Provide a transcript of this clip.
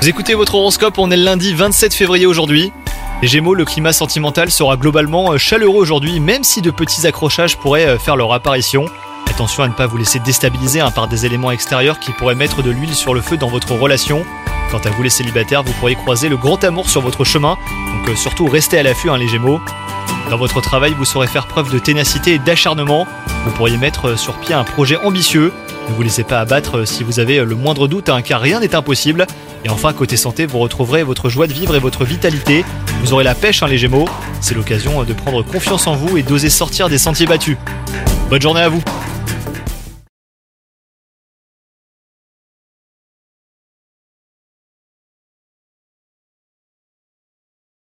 Vous écoutez votre horoscope, on est le lundi 27 février aujourd'hui. Les Gémeaux, le climat sentimental sera globalement euh, chaleureux aujourd'hui, même si de petits accrochages pourraient euh, faire leur apparition. Attention à ne pas vous laisser déstabiliser hein, par des éléments extérieurs qui pourraient mettre de l'huile sur le feu dans votre relation. Quant à vous les célibataires, vous pourriez croiser le grand amour sur votre chemin, donc euh, surtout restez à l'affût hein, les Gémeaux. Dans votre travail, vous saurez faire preuve de ténacité et d'acharnement. Vous pourriez mettre sur pied un projet ambitieux. Ne vous laissez pas abattre si vous avez le moindre doute, hein, car rien n'est impossible. Et enfin, côté santé, vous retrouverez votre joie de vivre et votre vitalité. Vous aurez la pêche, hein, les Gémeaux. C'est l'occasion de prendre confiance en vous et d'oser sortir des sentiers battus. Bonne journée à vous